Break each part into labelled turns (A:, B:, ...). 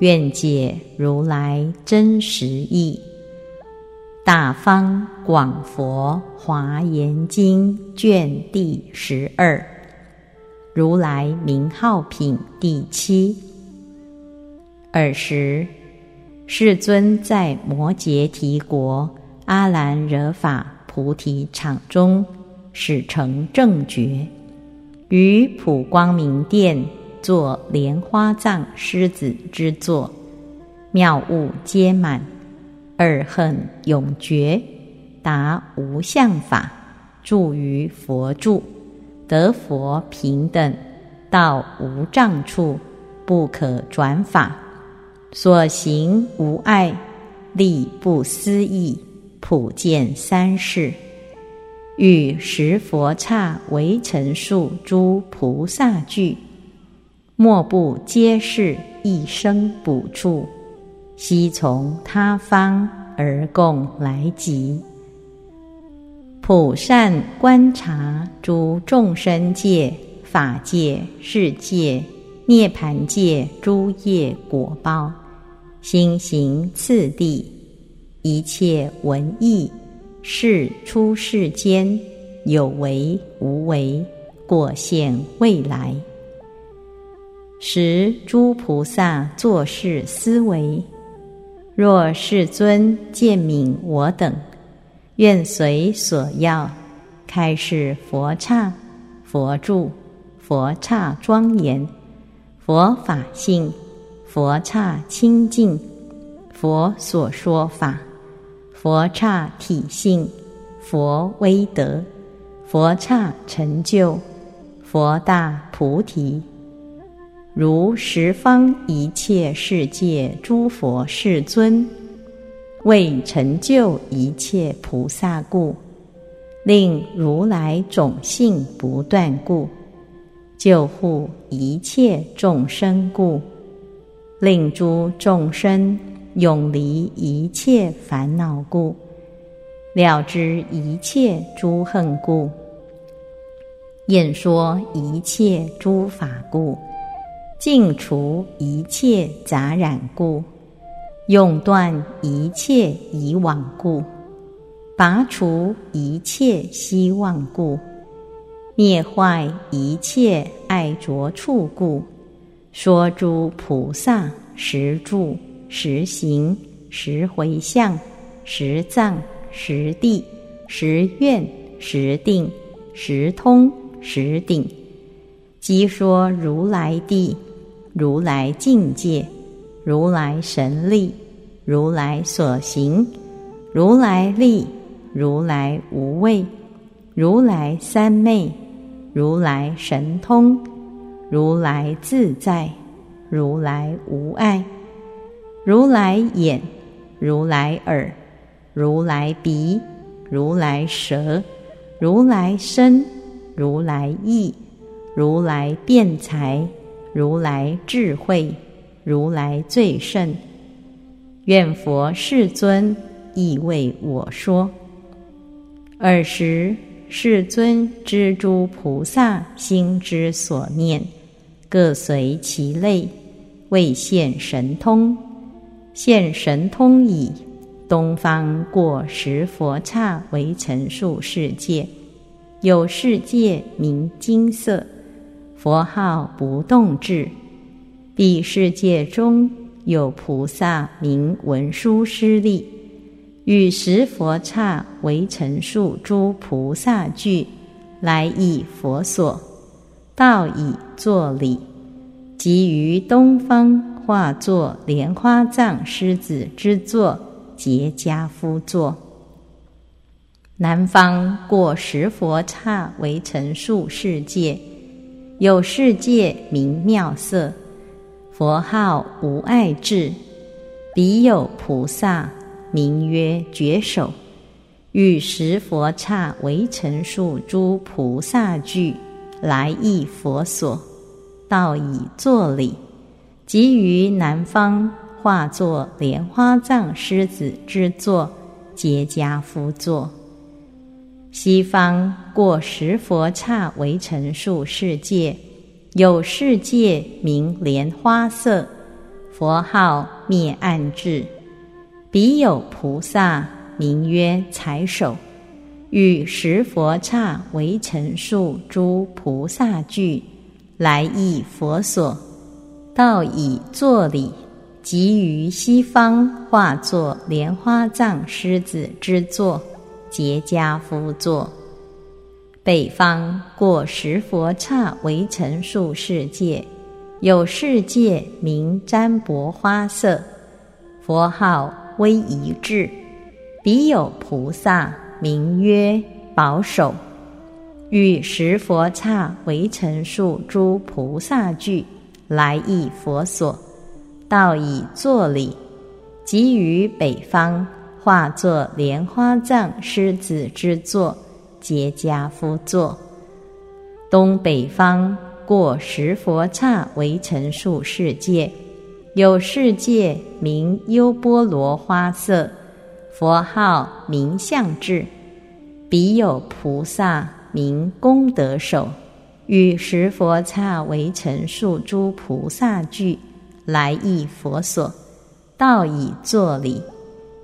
A: 愿解如来真实义，《大方广佛华严经》卷第十二，如来名号品第七。尔时，世尊在摩羯提国阿兰惹法菩提场中，始成正觉，于普光明殿。作莲花藏狮子之座，妙物皆满，二恨永绝，达无相法，住于佛住，得佛平等，到无障处，不可转法，所行无碍，力不思议，普见三世，与十佛刹为陈述诸菩萨句。莫不皆是一生补处，悉从他方而共来集。普善观察诸众生界、法界、世界、涅盘界诸业果报，心行次第，一切文艺事出世间，有为无为，果现未来。时诸菩萨作是思维：若世尊见悯我等，愿随所要，开示佛刹、佛住、佛刹庄严、佛法性、佛刹清净、佛所说法、佛刹体性、佛威德、佛刹成就、佛大菩提。如十方一切世界诸佛世尊，为成就一切菩萨故，令如来种性不断故，救护一切众生故，令诸众生永离一切烦恼故，了知一切诸恨故，演说一切诸法故。净除一切杂染故，永断一切以往故，拔除一切希望故，灭坏一切爱着处故，说诸菩萨实住、实行、实回向、实藏、实地、实愿、实定、实通、实顶，即说如来地。如来境界，如来神力，如来所行，如来力，如来无畏，如来三昧，如来神通，如来自在，如来无碍，如来眼，如来耳，如来鼻，如来舌，如来身，如来意，如来辩才。如来智慧，如来最胜。愿佛世尊亦为我说。尔时世尊知诸菩萨心之所念，各随其类，为现神通。现神通已，东方过十佛刹为陈述世界，有世界名金色。佛号不动智，彼世界中有菩萨名文殊师利，与十佛刹为陈述诸菩萨句，来以佛所，道以作礼，即于东方化作莲花藏狮子之座，结跏趺座；南方过十佛刹为陈述世界。有世界名妙色，佛号无碍智，彼有菩萨名曰觉首，与十佛刹为陈数诸菩萨具，来诣佛所，道以作礼，即于南方化作莲花藏狮子之座，结跏趺坐。西方过十佛刹为陈数世界。有世界名莲花色，佛号灭暗智。彼有菩萨名曰财首，与十佛刹为陈数诸菩萨具，来诣佛所，道以作礼，即于西方化作莲花藏狮子之座，结跏趺坐。北方过十佛刹为陈数世界，有世界名占卜花色，佛号威仪智。彼有菩萨名曰保守，与十佛刹为陈数诸菩萨具，来诣佛所，道以作礼，即于北方化作莲花藏狮子之座。结跏趺座，东北方过十佛刹为陈数世界，有世界名优波罗花色，佛号名相智。彼有菩萨名功德手，与十佛刹为陈数诸菩萨具，来诣佛所，道以作礼，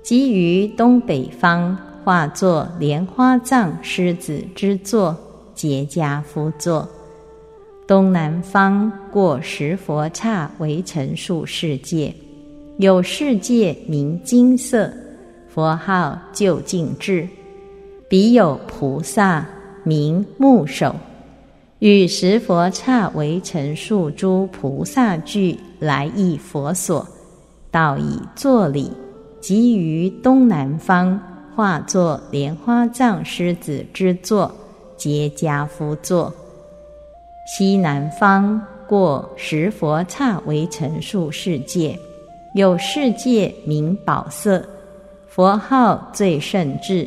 A: 即于东北方。化作莲花藏狮子之座，结跏趺坐。东南方过十佛刹为陈数世界，有世界名金色，佛号究竟智。彼有菩萨名目首，与十佛刹为陈数诸菩萨具，来诣佛所，道以作礼，即于东南方。化作莲花藏狮子之座，结跏趺坐。西南方过十佛刹为陈数世界，有世界名宝色，佛号最胜智。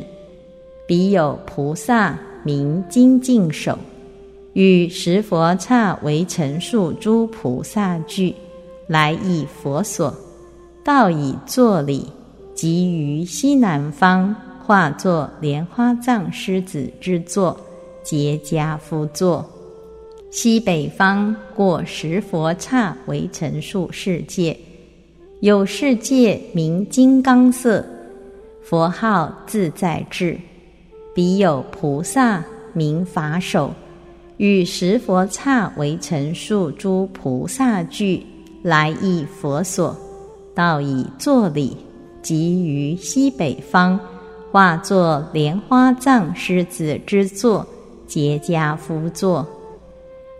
A: 彼有菩萨名精进手，与十佛刹为陈述诸菩萨具，来诣佛所，道以作礼，即于西南方。化作莲花藏狮子之座，结跏趺坐。西北方过十佛刹为陈数世界，有世界名金刚色，佛号自在智。彼有菩萨名法首，与十佛刹为陈数诸菩萨具，来诣佛所，道以作礼，即于西北方。化作莲花藏狮子之座，结跏趺坐。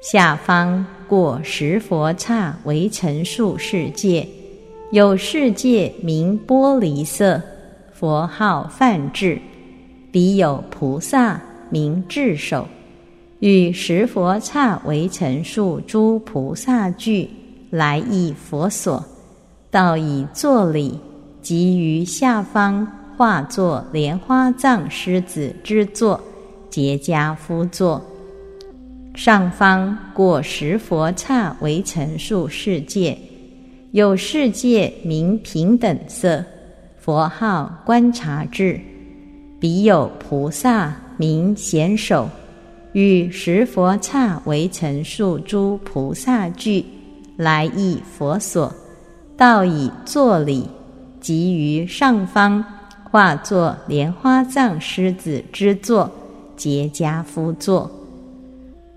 A: 下方过十佛刹为陈数世界，有世界名玻璃色，佛号梵智。彼有菩萨名智首，与十佛刹为陈数诸菩萨具，来诣佛所，道以作礼，即于下方。化作莲花藏狮子之座，结跏趺坐。上方过十佛刹为陈数世界，有世界名平等色，佛号观察智。彼有菩萨名贤首，与十佛刹为陈数诸菩萨具，来诣佛所，道以作礼，即于上方。化作莲花藏狮子之座，结跏趺坐。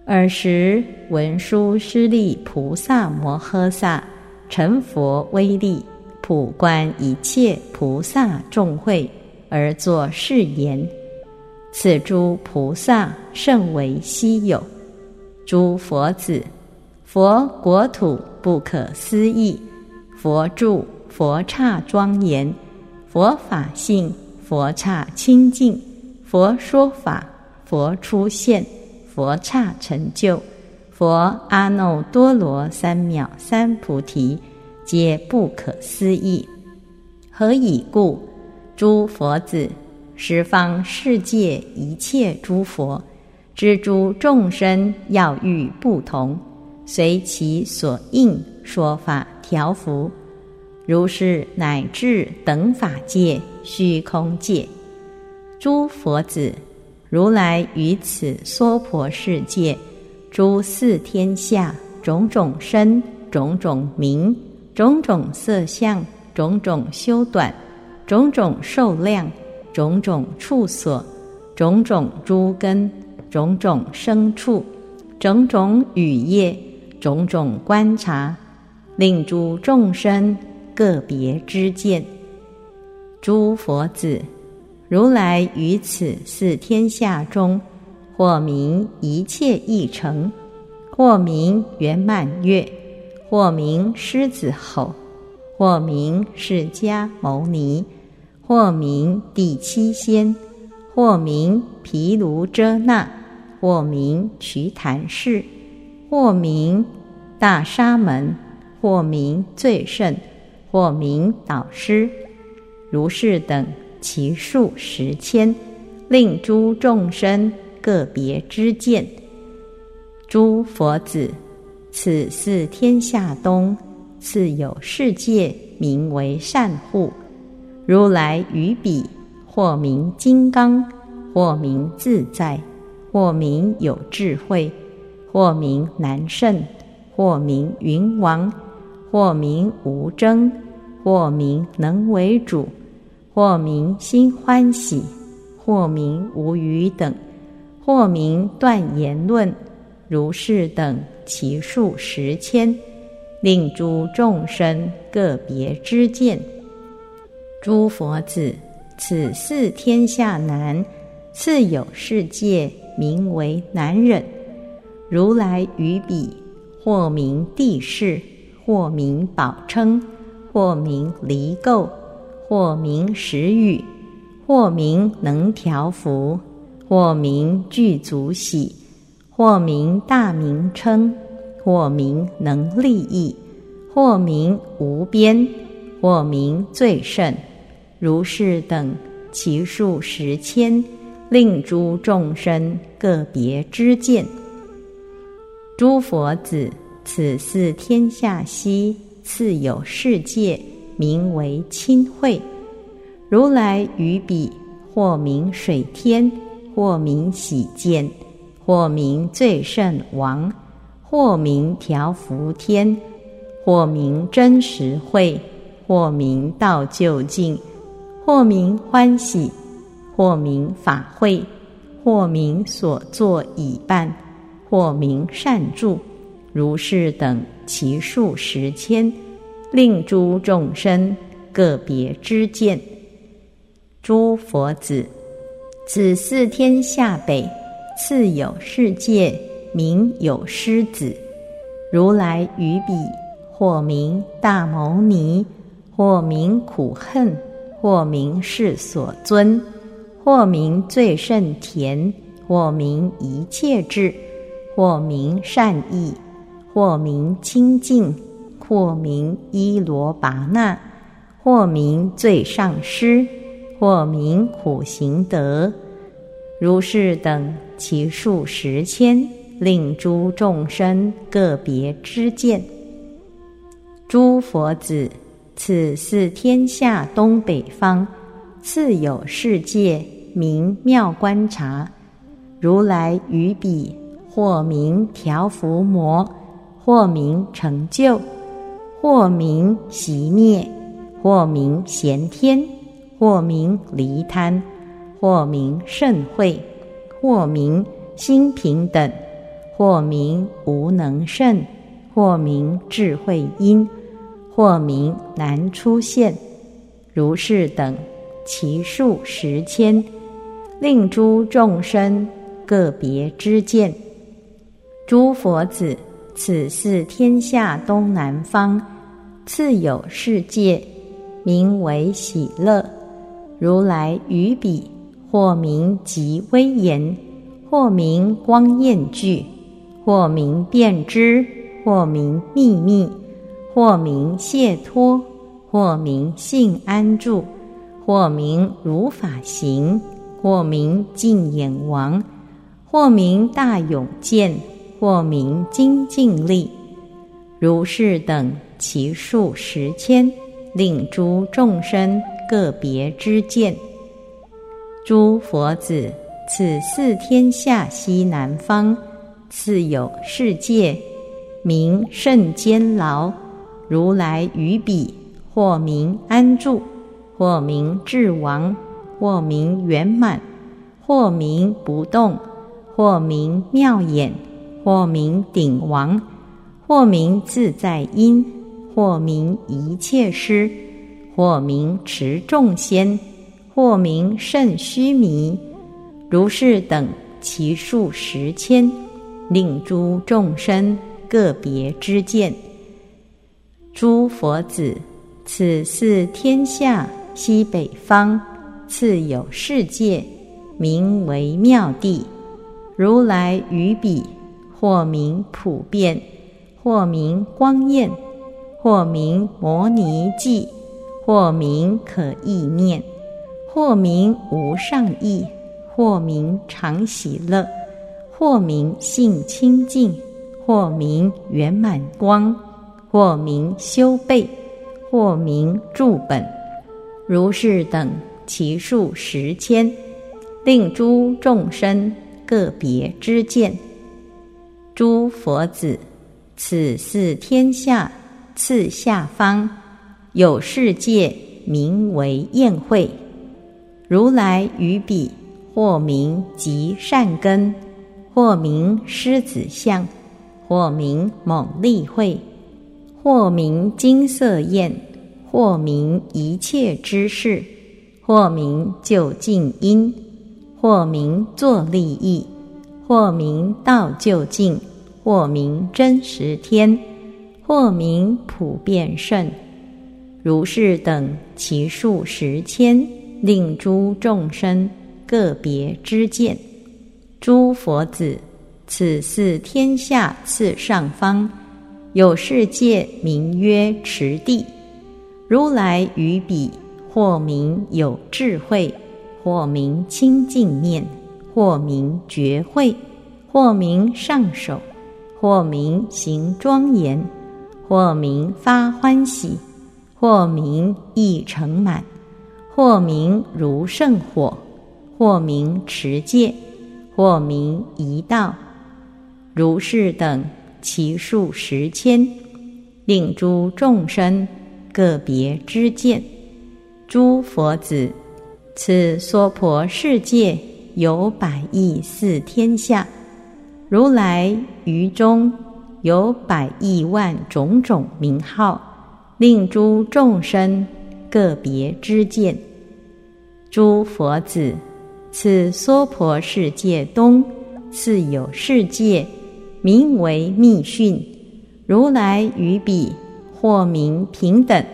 A: 尔时文殊师利菩萨摩诃萨成佛威力，普观一切菩萨众会，而作誓言：此诸菩萨甚为稀有。诸佛子，佛国土不可思议，佛住佛刹庄严。佛法性，佛刹清净；佛说法，佛出现，佛刹成就；佛阿耨多罗三藐三菩提，皆不可思议。何以故？诸佛子，十方世界一切诸佛，知诸众生要欲不同，随其所应说法调伏。如是乃至等法界、虚空界，诸佛子，如来于此娑婆世界，诸四天下种种身、种种名、种种色相、种种修短。种种受量，种种处所，种种诸根，种种生处，种种语业，种种观察，令诸众生个别之见。诸佛子，如来于此四天下中，或名一切义成，或名圆满月，或名狮子吼，或名释迦牟尼。或名第七仙，或名毗卢遮那，或名瞿昙氏，或名大沙门，或名最胜，或名导师，如是等其数十千，令诸众生个别知见。诸佛子，此四天下东，次有世界，名为善护。如来于彼，或名金刚，或名自在，或名有智慧，或名难胜，或名云王，或名无争，或名能为主，或名心欢喜，或名无余等，或名断言论，如是等其数十千，令诸众生个别知见。诸佛子，此四天下难，次有世界，名为难忍。如来于彼，或名地势，或名宝称，或名离垢，或名时语，或名能调伏，或名具足喜，或名大名称，或名能利益，或名无边，或名最胜。如是等其数十千，令诸众生个别知见。诸佛子，此四天下兮次有世界，名为亲会。如来于彼，或名水天，或名喜见，或名最胜王，或名调伏天，或名真实会，或名道究竟。或名欢喜，或名法会，或名所作已办，或名善住，如是等其数十千，令诸众生个别知见。诸佛子，此四天下北，次有世界，名有狮子。如来于彼，或名大牟尼，或名苦恨。或名是所尊，或名最胜田，或名一切智，或名善意，或名清净，或名依罗拔那，或名最上师，或名苦行德，如是等其数十千，令诸众生个别知见。诸佛子。此是天下东北方，次有世界名妙观察。如来于彼，或名调伏魔，或名成就，或名习灭，或名贤天，或名离贪，或名甚慧，或名心平等，或名无能胜，或名智慧因。或名难出现，如是等其数十千，令诸众生个别知见。诸佛子，此是天下东南方，次有世界，名为喜乐。如来于彼，或名极威严，或名光焰具，或名辨知，或名秘密，或名解脱，或名性安住，或名如法行，或名净眼王，或名大勇健，或名精进力，如是等其数十千，令诸众生个别之见。诸佛子，此四天下西南方，次有世界，名甚坚牢。如来于彼，或名安住，或名智王，或名圆满，或名不动，或名妙眼，或名顶王，或名自在因，或名一切师，或名持众仙。或名甚虚弥，如是等其数十千，令诸众生个别之见。诸佛子，此四天下西北方，次有世界，名为妙地。如来于彼，或名普遍，或名光焰，或名摩尼记，或名可意念。或名无上意，或名常喜乐，或名性清净，或名圆满光，或名修备，或名住本，如是等其数十千，令诸众生个别知见。诸佛子，此是天下次下方有世界，名为宴会。如来于彼，或名极善根，或名狮子相，或名猛力会，或名金色焰，或名一切之事，或名就近因，或名作利益，或名道就近，或名真实天，或名普遍圣，如是等其数十千。令诸众生个别知见，诸佛子，此四天下次上方有世界，名曰持地。如来于彼，或名有智慧，或名清净念，或名觉慧，或名上首，或名行庄严，或名发欢喜，或名意成满。或名如圣火，或名持戒，或名一道，如是等其数十千，令诸众生个别知见。诸佛子，此娑婆世界有百亿四天下，如来于中有百亿万种种名号，令诸众生个别知见。诸佛子，此娑婆世界东，次有世界，名为密训。如来于彼，或名平等，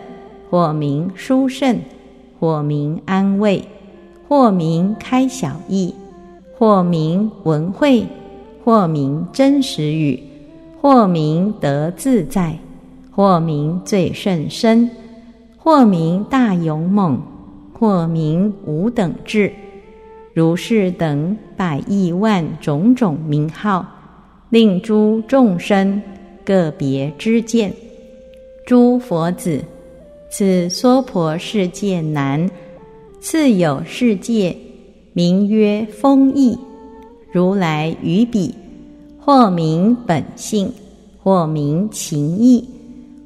A: 或名殊胜，或名安慰，或名开小义，或名文慧，或名真实语，或名得自在，或名最甚深，或名大勇猛。或名无等智，如是等百亿万种种名号，令诸众生个别知见。诸佛子，此娑婆世界难，次有世界，名曰风意。如来于彼，或名本性，或名情意，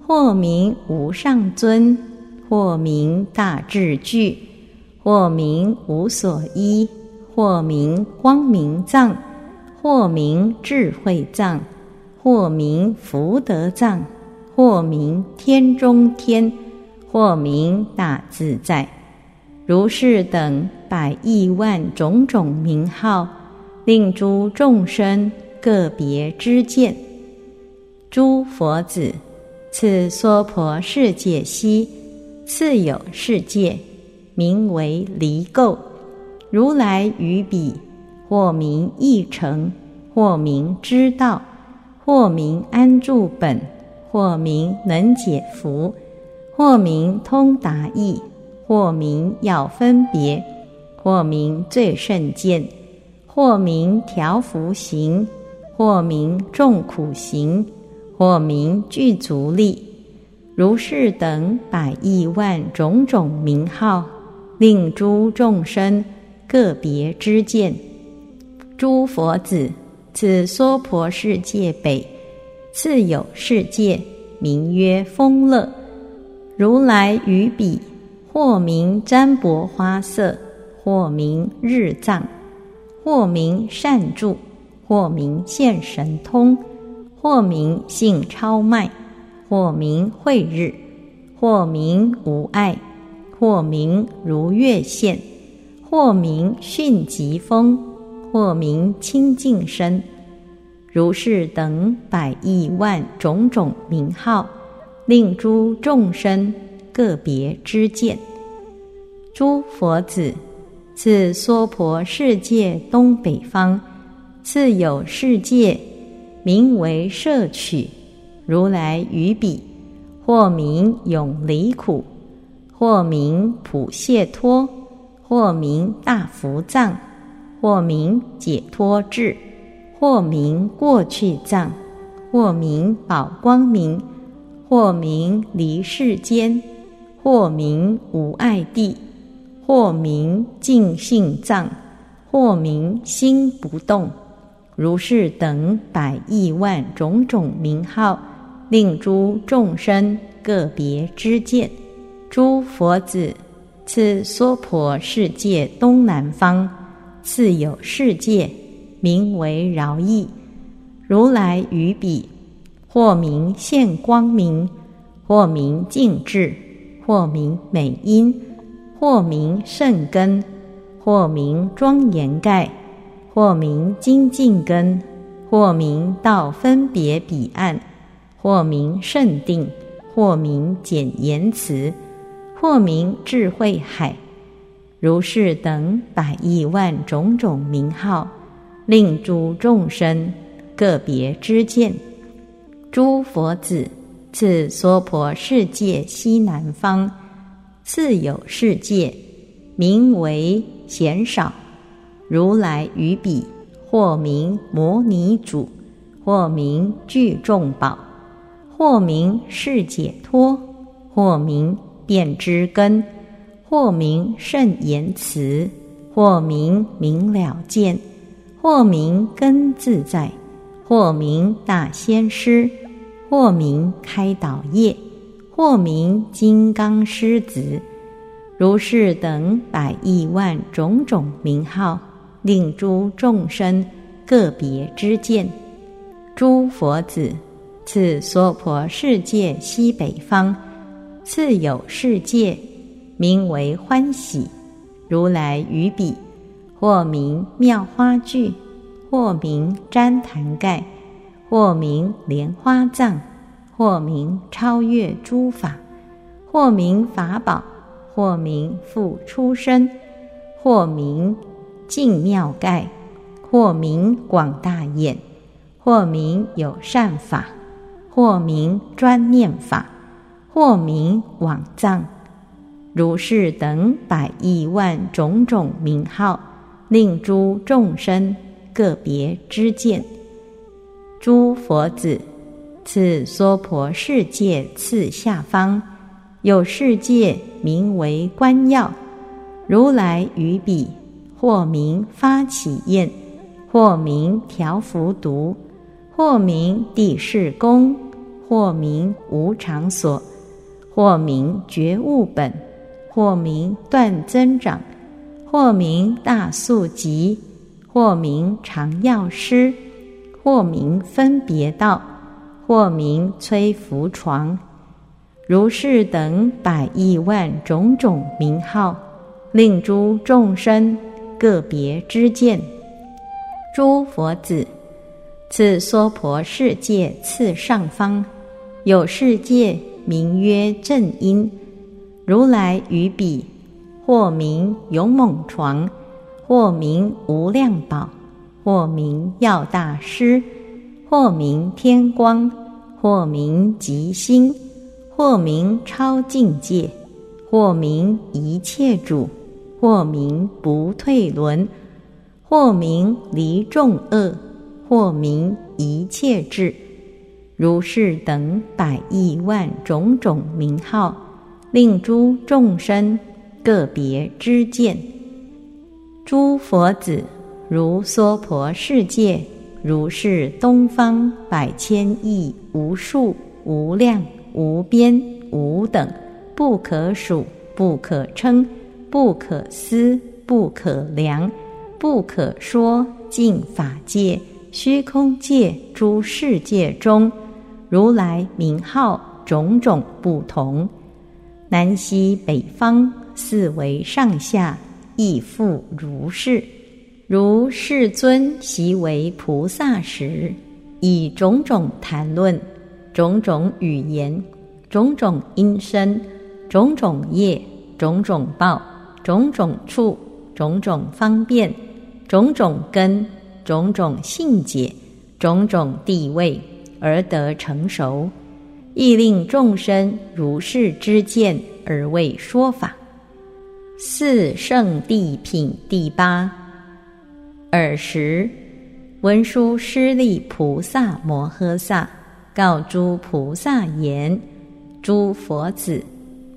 A: 或名无上尊。或名大智具，或名无所依，或名光明藏，或名智慧藏，或名福德藏，或名天中天，或名大自在。如是等百亿万种种名号，令诸众生个别知见。诸佛子，此娑婆世界悉。次有世界，名为离垢。如来于彼，或名义成，或名知道，或名安住本，或名能解福，或名通达意，或名要分别，或名最胜见，或名调伏行，或名众苦行，或名具足力，如是等百亿万种种名号，令诸众生个别知见。诸佛子。此娑婆世界北，次有世界，名曰风乐。如来于彼，或名占卜花色，或名日藏，或名善住，或名现神通，或名性超迈，或名慧日，或名无碍，或名如月现，或名迅疾风。或名清净身，如是等百亿万种种名号，令诸众生个别知见。诸佛子，此娑婆世界东北方，次有世界，名为摄取。如来于彼，或名永离苦，或名普谢脱，或名大福藏。或名解脱智，或名过去藏，或名宝光明，或名离世间，或名无碍地，或名净性藏，或名心不动，如是等百亿万种种名号，令诸众生个别知见。诸佛子，此娑婆世界东南方。次有世界，名为饶益。如来于彼，或名现光明，或名净智，或名美音，或名圣根，或名庄严盖，或名精进根，或名道分别彼岸，或名圣定，或名简言辞，或名智慧海。如是等百亿万种种名号，令诸众生个别知见。诸佛子，此娑婆世界西南方，次有世界，名为贤少。如来于彼，或名摩尼主，或名具众宝，或名是解脱，或名变之根。或名甚言辞，或名明了见，或名根自在，或名大仙师，或名开导业，或名金刚狮子，如是等百亿万种种名号，令诸众生个别之见。诸佛子，此娑婆世界西北方，次有世界。名为欢喜，如来于彼，或名妙花具，或名旃檀盖，或名莲花藏，或名超越诸法，或名法宝，或名复出生，或名净妙盖，或名广大眼，或名有善法，或名专念法，或名往藏。如是等百亿万种种名号，令诸众生个别知见。诸佛子，此娑婆世界次下方有世界，名为观要。如来于彼，或名发起焰，或名调伏毒，或名地势宫，或名无常所，或名觉悟本。或名断增长，或名大速疾，或名常药师，或名分别道，或名摧伏床，如是等百亿万种种名号，令诸众生个别知见。诸佛子，此娑婆世界次上方有世界，名曰正因。如来于彼，或名勇猛床，或名无量宝，或名药大师，或名天光，或名吉星，或名超境界，或名一切主，或名不退轮，或名离众恶，或名一切智。如是等百亿万种种名号，令诸众生个别知见。诸佛子。如娑婆世界，如是东方百千亿无数无量无边无等，不可数不可称不可思不可量不可说尽法界虚空界诸世界中，如来名号种种不同，南西北方四维上下亦复如是。如世尊习为菩萨时，以种种谈论、种种语言、种种音声、种种业、种种报、种种处、种种方便、种种根、种种性解、种种地位而得成熟，亦令众生如是知见而为说法。四圣谛品第八。尔时，文殊师利菩萨摩诃萨告诸菩萨言：“诸佛子，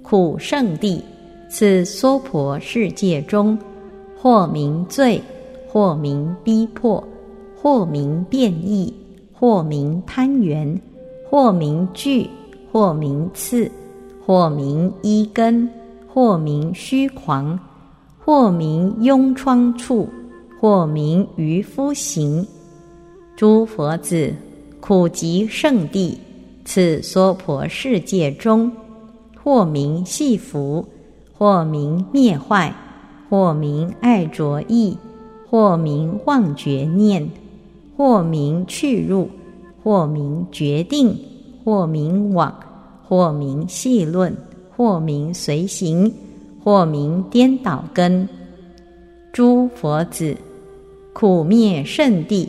A: 苦圣地，此娑婆世界中，或名罪，或名逼迫，或名变异，或名攀缘，或名惧，或名刺，或名依根，或名虚狂，或名痈疮处。”或名渔夫行，诸佛子，苦集圣地，此娑婆世界中，或名系福，或名灭坏，或名爱着意，或名忘觉念，或名去入，或名决定，或名往，或名细论，或名随行，或名颠倒根，诸佛子。苦灭圣地，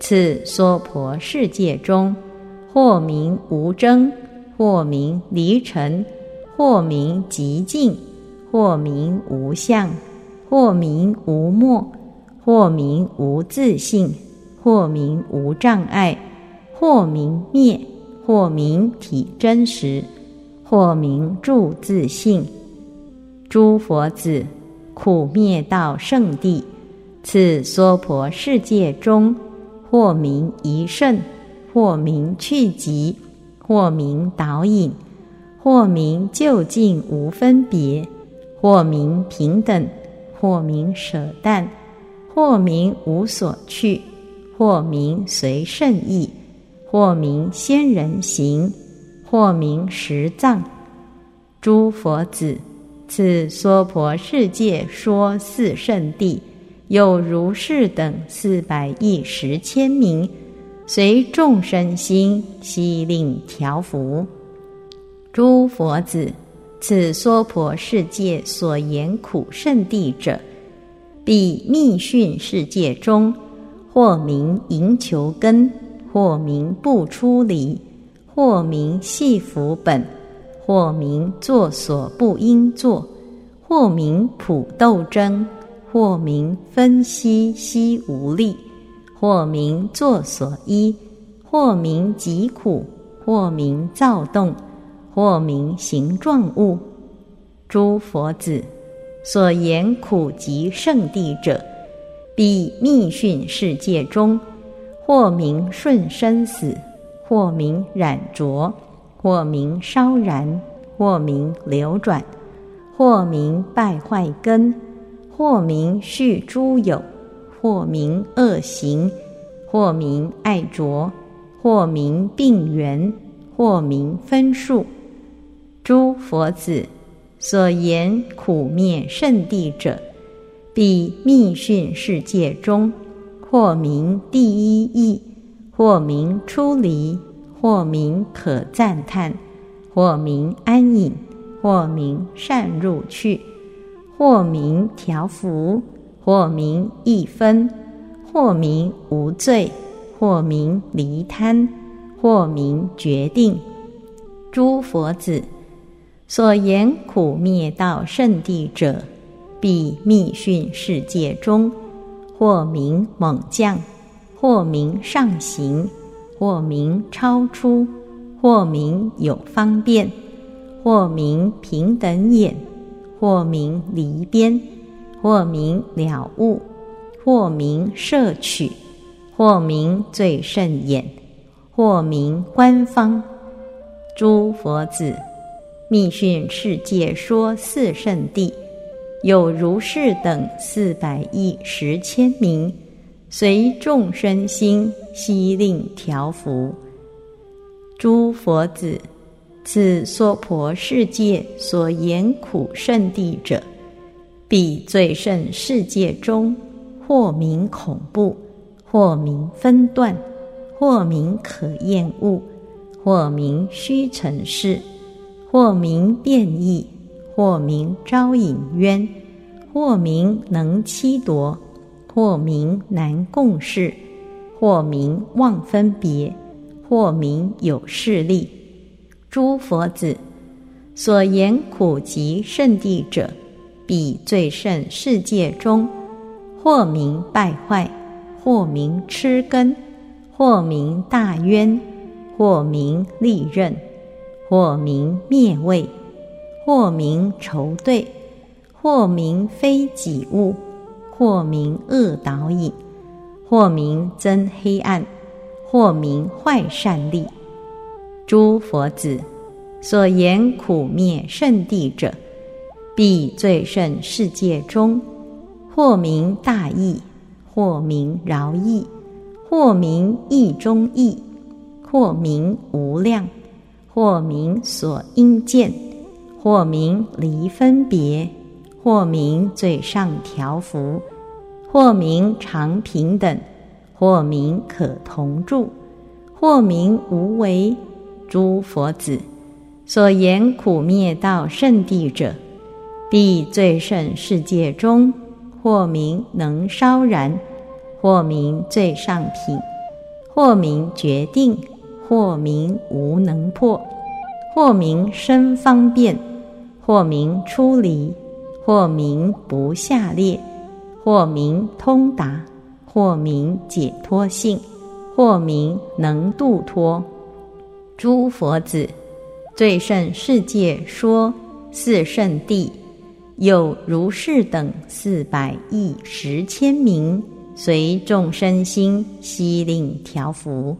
A: 此娑婆世界中，或名无争，或名离尘，或名极静，或名无相，或名无末，或名无自性，或名无障碍，或名灭，或名体真实，或名住自性。诸佛子，苦灭道圣地。此娑婆世界中，或名一圣，或名去极，或名导引，或名就近无分别，或名平等，或名舍淡，或名无所去，或名随圣意，或名仙人行，或名十藏。诸佛子，此娑婆世界说四圣地。有如是等四百亿十千名，随众生心悉令调伏。诸佛子，此娑婆世界所言苦圣地者，彼密训世界中，或名营求根，或名不出离，或名系福本，或名作所不应作，或名普斗争。或名分析悉无力，或名作所依，或名疾苦，或名躁动，或名形状物。诸佛子所言苦集圣地者，彼密训世界中，或名顺生死，或名染浊，或名烧燃，或名流转，或名败坏根。或名续诸有，或名恶行，或名爱着，或名病缘，或名分数。诸佛子所言苦灭圣地者，彼密训世界中，或名第一义，或名出离，或名可赞叹，或名安隐，或名善入去。或名调伏，或名一分，或名无罪，或名离贪，或名决定。诸佛子所言苦灭道圣地者，必密训世界中，或名猛将，或名上行，或名超出，或名有方便，或名平等眼，或名离边，或名了悟，或名摄取，或名最胜眼，或名官方。诸佛子。密训世界说四圣地，有如是等四百亿十千名，随众生心悉令调伏。诸佛子，此娑婆世界所言苦圣地者，彼最胜世界中，或名恐怖，或名分段，或名可厌恶，或名虚尘世。或名变异，或名招引冤，或名能欺夺，或名难共事，或名妄分别，或名有势力。诸佛子所言苦集圣地者，彼最胜世界中，或名败坏，或名痴根，或名大冤，或名利刃。或名灭位，或名仇对，或名非己物，或名恶导引，或名增黑暗，或名坏善力。诸佛子所言苦灭圣地者，必最胜世界中，或名大义，或名饶义，或名义中义，或名无量。或名所应见，或名离分别，或名最上调伏，或名常平等，或名可同住，或名无为。诸佛子所言苦灭道圣地者，必最胜世界中，或名能烧燃，或名最上品，或名决定。或名无能破，或名生方便，或名出离，或名不下列，或名通达，或名解脱性，或名能度脱。诸佛子，最胜世界说四圣地，有如是等四百亿十千名，随众生心悉令调伏。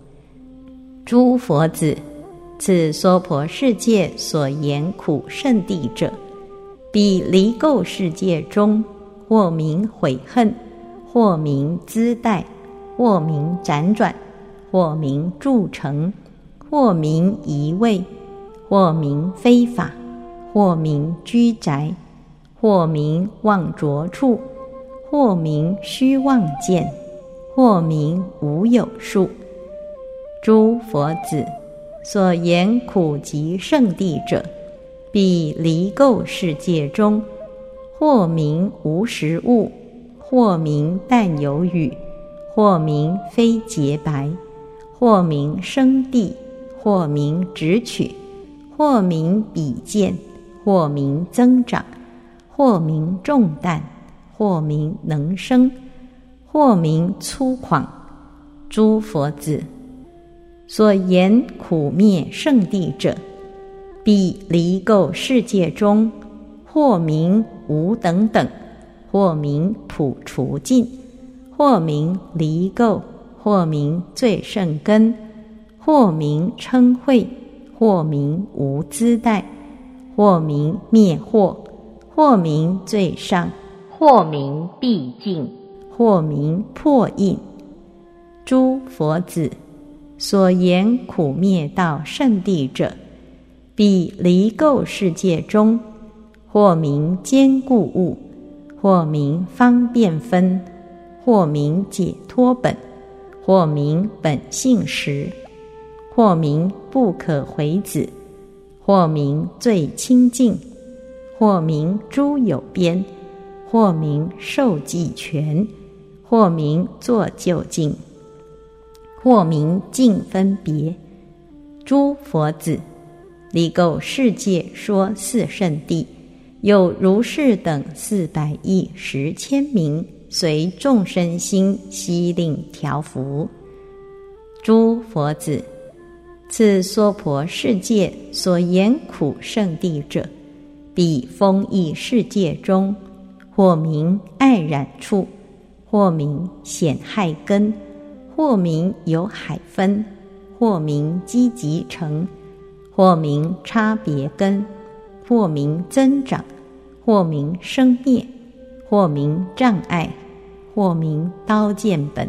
A: 诸佛子，此娑婆世界所言苦圣地者，彼离垢世界中，或名悔恨，或名资待，或名辗转，或名铸成，或名移位，或名非法，或名居宅，或名妄着处，或名虚妄见，或名无有数。诸佛子所言苦集圣地者，彼离垢世界中，或名无实物，或名但有语，或名非洁白，或名生地，或名直取，或名比见，或名增长，或名重担，或名能生，或名粗犷。诸佛子。所言苦灭圣地者，必离垢世界中，或名无等等，或名普除尽，或名离垢，或名最胜根，或名称慧，或名无资待，或名灭惑，或名最上，或名毕竟，或名破印。诸佛子。所言苦灭道圣地者，彼离垢世界中，或名坚固物，或名方便分，或名解脱本，或名本性实，或名不可回子，或名最清净，或名诸有边，或名受记权，或名作就近。或名净分别。诸佛子，离垢世界说四圣谛，有如是等四百亿十千名，随众生心悉令调伏。诸佛子，此娑婆世界所言苦圣地者，彼风异世界中，或名爱染处，或名显害根。或名有海分，或名积集成，或名差别根，或名增长，或名生灭，或名障碍，或名刀剑本，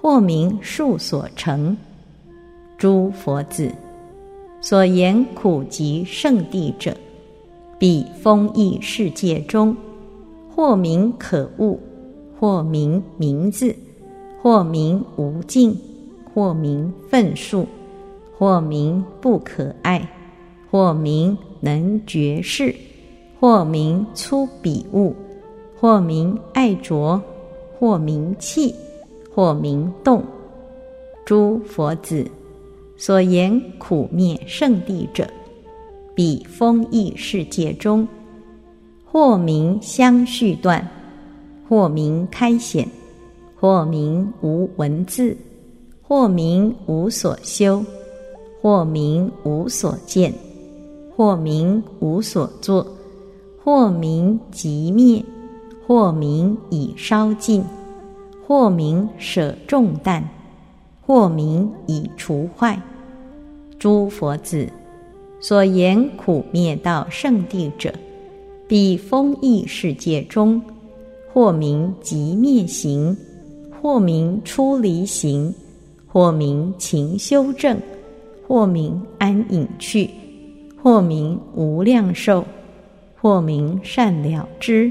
A: 或名树所成。诸佛子所言苦集圣地者，彼风异世界中，或名可恶，或名名字。或名无尽，或名愤数，或名不可爱，或名能觉世，或名粗鄙物，或名爱着，或名气，或名动。诸佛子所言苦灭圣地者，彼风异世界中，或名相续断，或名开显。或名无文字，或名无所修，或名无所见，或名无所作，或名即灭，或名已烧尽，或名舍重担，或名以除坏。诸佛子所言苦灭道圣地者，彼风异世界中，或名即灭行。或名出离行，或名勤修正，或名安隐去，或名无量寿，或名善了知，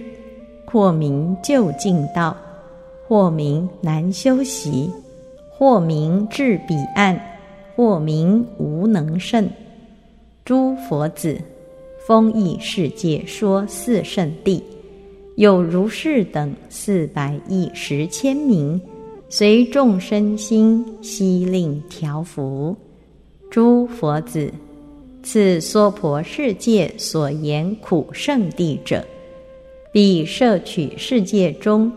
A: 或名就近道，或名难修习，或名至彼岸，或名无能胜。诸佛子，丰益世界说四圣谛。有如是等四百亿十千名，随众生心悉令调伏。诸佛子，此娑婆世界所言苦圣地者，彼摄取世界中，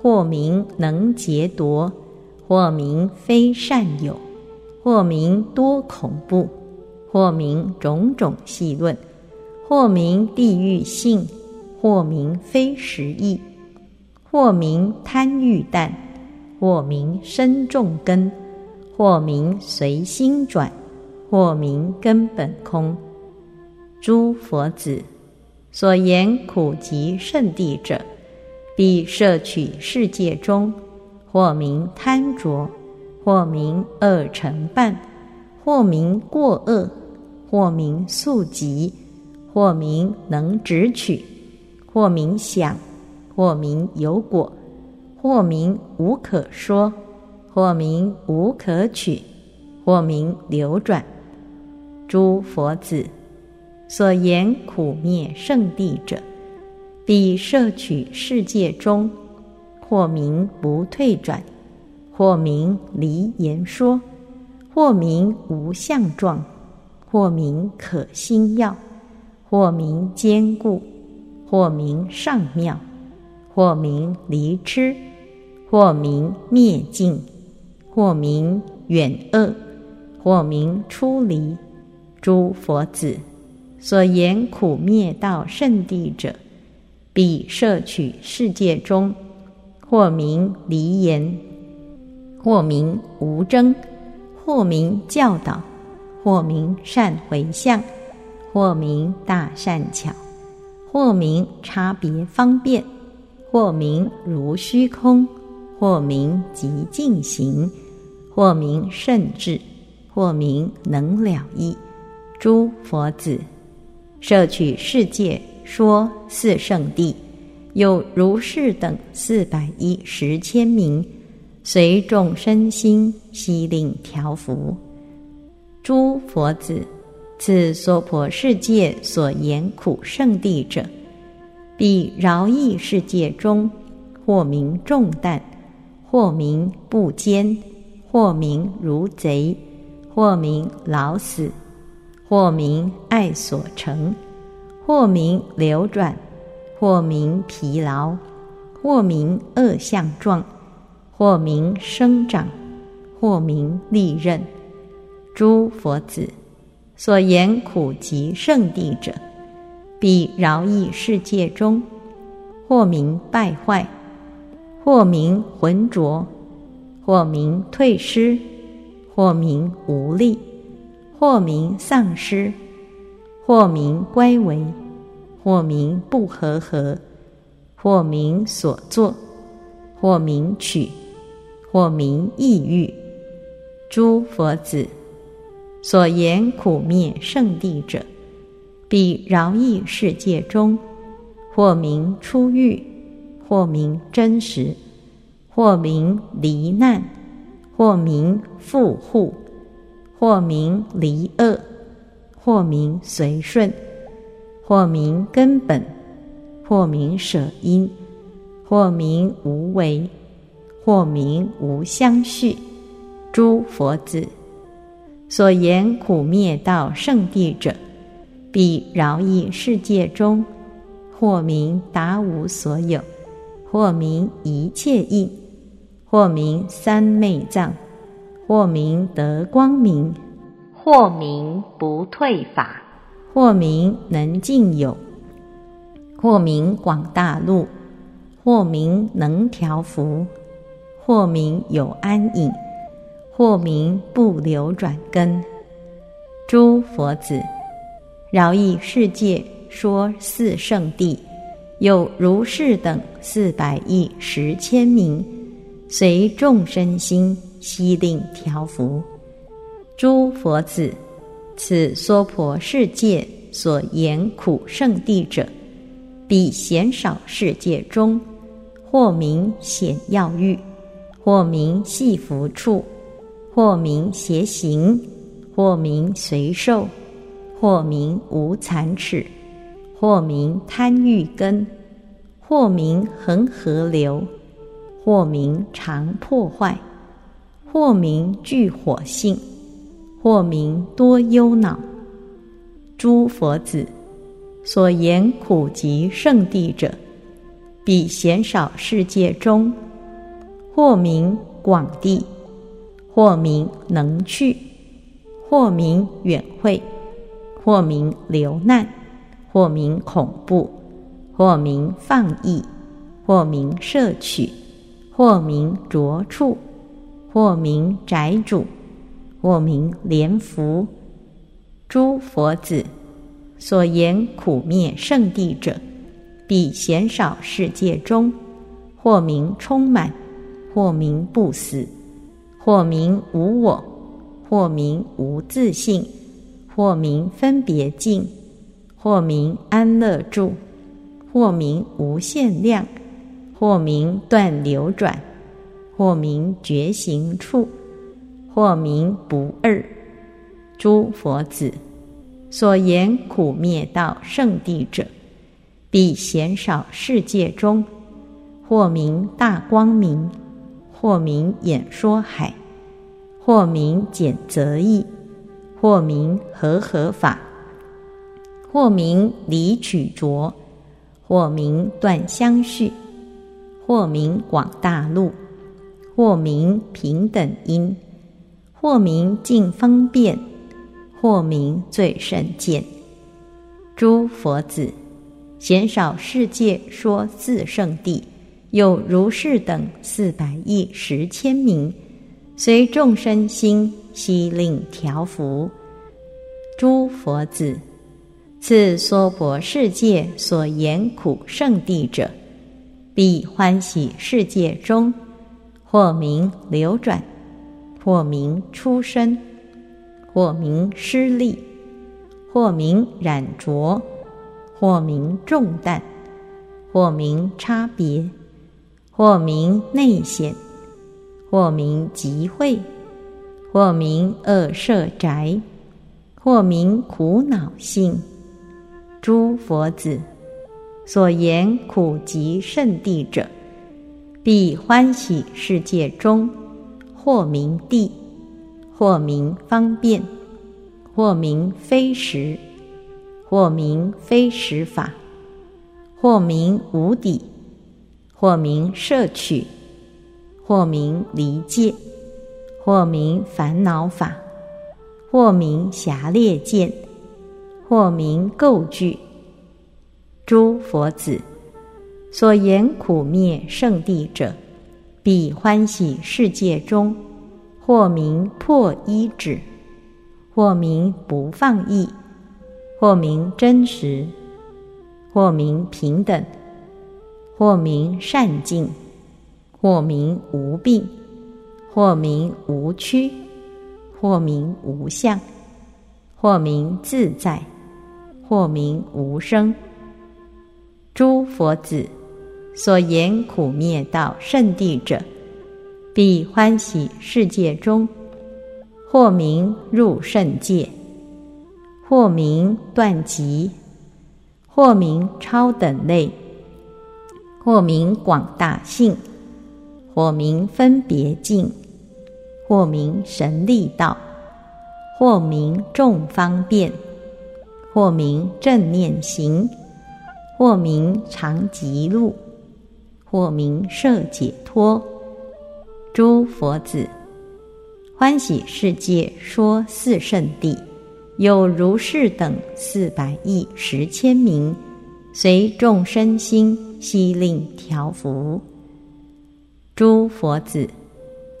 A: 或名能劫夺，或名非善有，或名多恐怖，或名种种细论，或名地狱性。或名非实意，或名贪欲淡，或名身重根，或名随心转，或名根本空。诸佛子所言苦集圣地者，必摄取世界中，或名贪着，或名恶成伴，或名过恶，或名速疾，或名能直取。或名想，或名有果，或名无可说，或名无可取，或名流转。诸佛子所言苦灭圣地者，彼摄取世界中，或名不退转，或名离言说，或名无相状，或名可心要，或名坚固。或名上妙，或名离痴，或名灭尽，或名远恶，或名出离。诸佛子。所言苦灭道圣地者，彼摄取世界中，或名离言，或名无争，或名教导，或名善回向，或名大善巧。或名差别方便，或名如虚空，或名极静行，或名甚至，或名能了义。诸佛子摄取世界说四圣地，有如是等四百一十千名，随众身心悉令调伏。诸佛子。此娑婆世界所言苦圣地者，彼饶益世界中，或名重担，或名不坚，或名如贼，或名老死，或名爱所成，或名流转，或名疲劳，或名恶相状，或名生长，或名利刃。诸佛子所言苦集圣地者，彼饶益世界中，或名败坏，或名浑浊。或名退失，或名无力，或名丧失，或名乖违，或名不和合，或名所作，或名取，或名意欲。诸佛子所言苦灭圣地者，彼饶益世界中，或名出狱，或名真实。或名离难，或名富护，或名离恶，或名随顺，或名根本，或名舍因，或名无为，或名无相续。诸佛子所言苦灭道圣地者，必饶益世界中，或名达无所有，或名一切应。或名三昧藏，或名得光明，或名不退法，或名能尽有，或名广大路，或名能调伏，或名有安隐，或名不流转根。诸佛子，饶益世界说四圣地，有如是等四百亿十千名。随众生心悉令调伏，诸佛子，此娑婆世界所言苦圣地者，彼贤少世界中，或名显要欲，或名系福处，或名邪行，或名随受，或名无残齿，或名贪欲根，或名恒河流。或名常破坏，或名具火性，或名多忧恼。诸佛子所言苦集圣地者，彼贤少世界中，或名广地，或名能去，或名远会，或名流难，或名恐怖，或名放逸，或名摄取。或名着处，或名宅主，或名莲福。诸佛子所言苦灭圣地者，彼贤少世界中，或名充满，或名不死，或名无我，或名无自性，或名分别境，或名安乐住，或名无限量。或名断流转，或名觉行处，或名不二。诸佛子所言苦灭道圣地者，彼贤少世界中，或名大光明，或名演说海，或名简则义，或名和合法，或名离取着，或名断相续。或名广大路，或名平等因，或名尽方便，或名最甚见。诸佛子，鲜少世界说自圣地，有如是等四百亿十千名，随众生心悉令调伏。诸佛子，此娑婆世界所言苦圣地者。必欢喜世界中，或名流转，或名出生，或名失利，或名染浊，或名重担，或名差别，或名内显，或名集会，或名恶舍宅，或名苦恼性。诸佛子。所言苦集圣地者，必欢喜世界中，或名地，或名方便，或名非实，或名非实法，或名无底，或名摄取，或名离界，或名烦恼法，或名狭劣见，或名构句。诸佛子所言苦灭圣地者。彼欢喜世界中，或名破衣止，或名不放逸，或名真实，或名平等，或名善境，或名无病，或名无屈，或名无相，或名自在，或名无生。诸佛子。所言苦灭道圣地者，必欢喜世界中，或名入圣界，或名断极，或名超等类，或名广大性，或名分别境，或名神力道，或名众方便，或名正念行，或名常吉路。或名摄解脱，诸佛子，欢喜世界说四圣地，有如是等四百亿十千名，随众生心悉令调伏。诸佛子，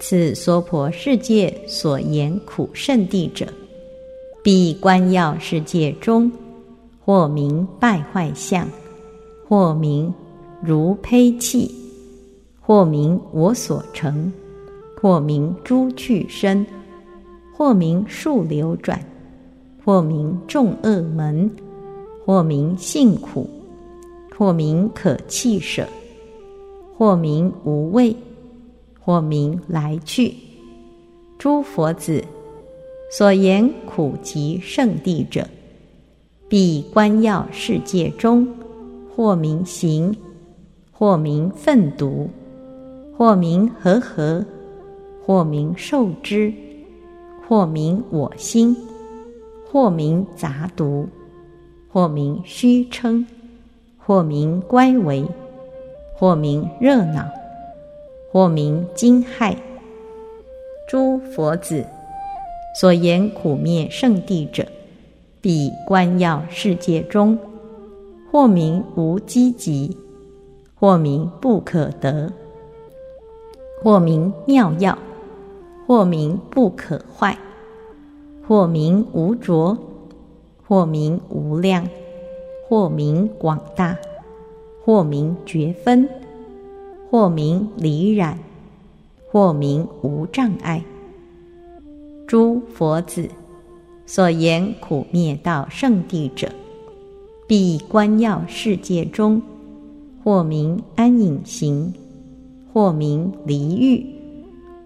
A: 此娑婆世界所言苦圣地者，必观要世界中，或名败坏相，或名。如胚气，或名我所成，或名诸趣身，或名数流转，或名众恶门，或名性苦，或名可弃舍，或名无畏，或名来去。诸佛子所言苦集圣地者，彼观要世界中，或名行。或名粪毒，或名和合，或名受之，或名我心，或名杂毒，或名虚称，或名乖为，或名热闹，或名惊骇。诸佛子所言苦灭圣地者，彼观要世界中，或名无积极。或名不可得，或名妙药，或名不可坏，或名无着，或名无量，或名广大，或名绝分，或名离染，或名无障碍。诸佛子所言苦灭道圣地者，必观要世界中。或名安隐行，或名离欲，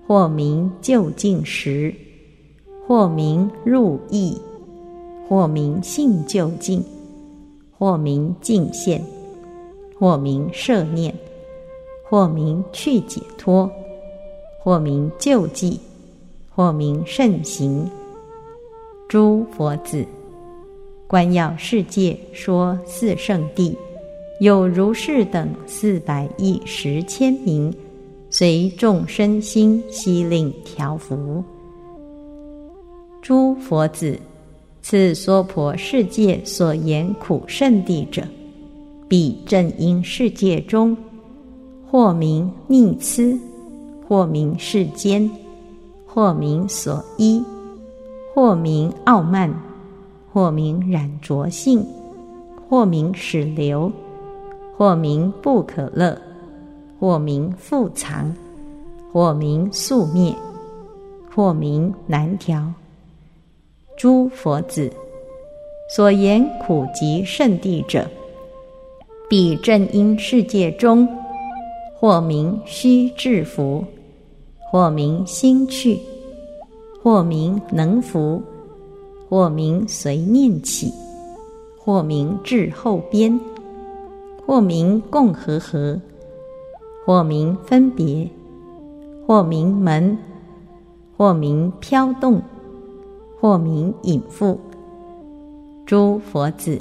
A: 或名就近时，或名入意，或名性就近，或名净现，或名摄念，或名去解脱，或名救济，或名慎行。诸佛子，观要世界说四圣地。有如是等四百亿十千名，随众生心悉令调伏。诸佛子，此娑婆世界所言苦圣地者，彼正因世界中，或名逆痴，或名世间，或名所依，或名傲慢，或名染浊性，或名始流。或名不可乐，或名复藏，或名宿灭，或名难调。诸佛子所言苦集圣地者，彼正因世界中，或名须制服，或名心去，或名能服，或名随念起，或名至后边。或名共和合，或名分别，或名门，或名飘动，或名隐覆。诸佛子，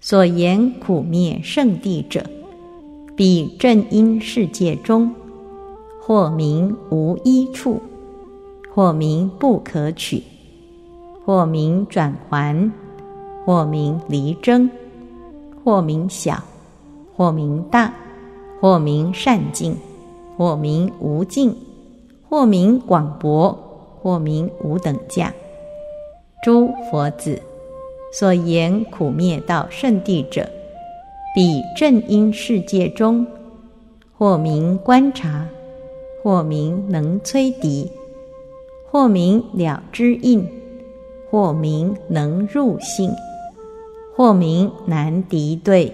A: 所言苦灭圣地者，彼正因世界中，或名无一处，或名不可取，或名转还，或名离争，或名小，或名大，或名善境。或名无尽，或名广博，或名无等价。诸佛子所言苦灭道圣地者，彼正因世界中，或名观察，或名能摧敌，或名了知应，或名能入性，或名难敌对，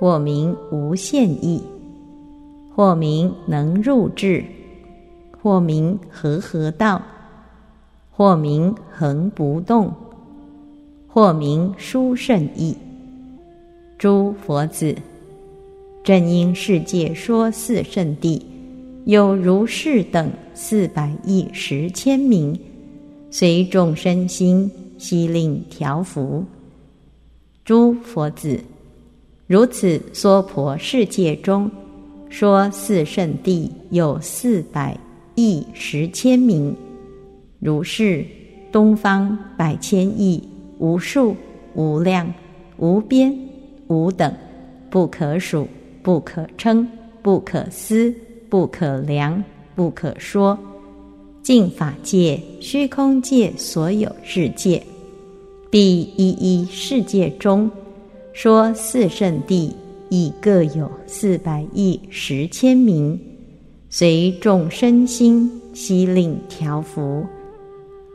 A: 或名无限意。或名能入智，或名和合道，或名恒不动，或名殊胜意。诸佛子，正因世界说四圣地，有如是等四百亿十千名，随众生心悉令调伏。诸佛子，如此娑婆世界中。说四圣地有四百亿十千名，如是东方百千亿无数无量无边无等不可数不可称不可思不可量不可说，净法界虚空界所有世界，第一一世界中说四圣地。亦各有四百亿十千名，随众生心悉令调伏，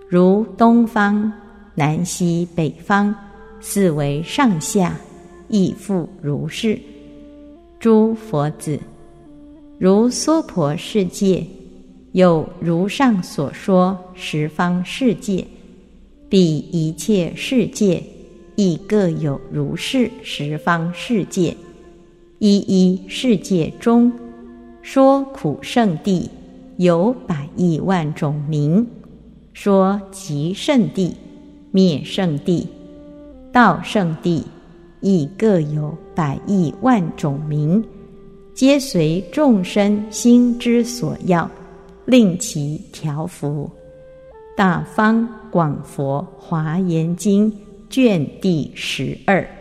A: 如东方、南西、北方四为上下，亦复如是。诸佛子，如娑婆世界，有如上所说十方世界，彼一切世界，亦各有如是十方世界。一一世界中，说苦圣地有百亿万种名；说极圣地、灭圣地、道圣地，亦各有百亿万种名，皆随众生心之所要，令其调伏。大方广佛华严经卷第十二。